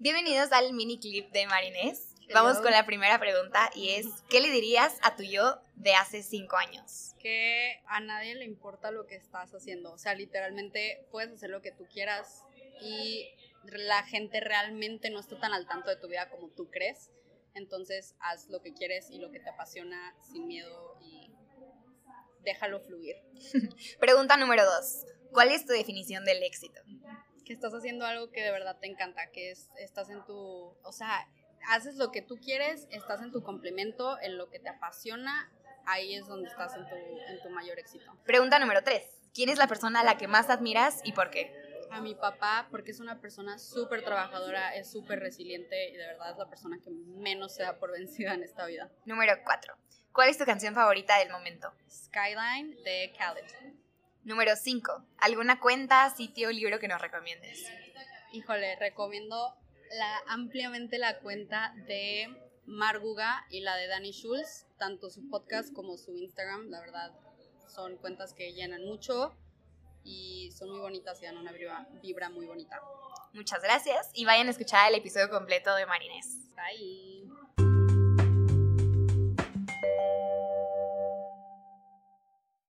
Bienvenidos al mini clip de Marinés. Vamos con la primera pregunta y es, ¿qué le dirías a tu yo de hace cinco años? Que a nadie le importa lo que estás haciendo. O sea, literalmente puedes hacer lo que tú quieras y la gente realmente no está tan al tanto de tu vida como tú crees. Entonces, haz lo que quieres y lo que te apasiona sin miedo y déjalo fluir. Pregunta número dos. ¿Cuál es tu definición del éxito? Que estás haciendo algo que de verdad te encanta, que es, estás en tu, o sea, haces lo que tú quieres, estás en tu complemento, en lo que te apasiona, ahí es donde estás en tu, en tu mayor éxito. Pregunta número tres. ¿Quién es la persona a la que más admiras y por qué? A mi papá, porque es una persona súper trabajadora, es súper resiliente y de verdad es la persona que menos se da por vencida en esta vida. Número cuatro. ¿Cuál es tu canción favorita del momento? Skyline de Khaled. Número 5. ¿Alguna cuenta, sitio o libro que nos recomiendes? Híjole, recomiendo la, ampliamente la cuenta de Marguga y la de Danny Schulz, tanto su podcast como su Instagram, la verdad son cuentas que llenan mucho y son muy bonitas y dan una vibra, vibra muy bonita. Muchas gracias y vayan a escuchar el episodio completo de Marines. Bye.